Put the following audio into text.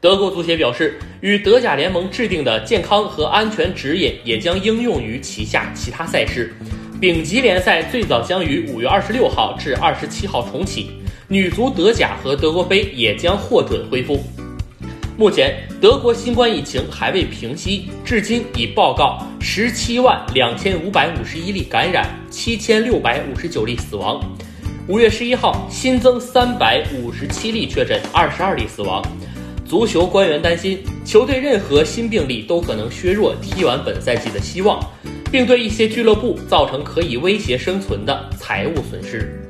德国足协表示，与德甲联盟制定的健康和安全指引也将应用于旗下其他赛事。丙级联赛最早将于五月二十六号至二十七号重启，女足德甲和德国杯也将获准恢复。目前，德国新冠疫情还未平息，至今已报告十七万两千五百五十一例感染，七千六百五十九例死亡。五月十一号新增三百五十七例确诊，二十二例死亡。足球官员担心，球队任何新病例都可能削弱踢完本赛季的希望，并对一些俱乐部造成可以威胁生存的财务损失。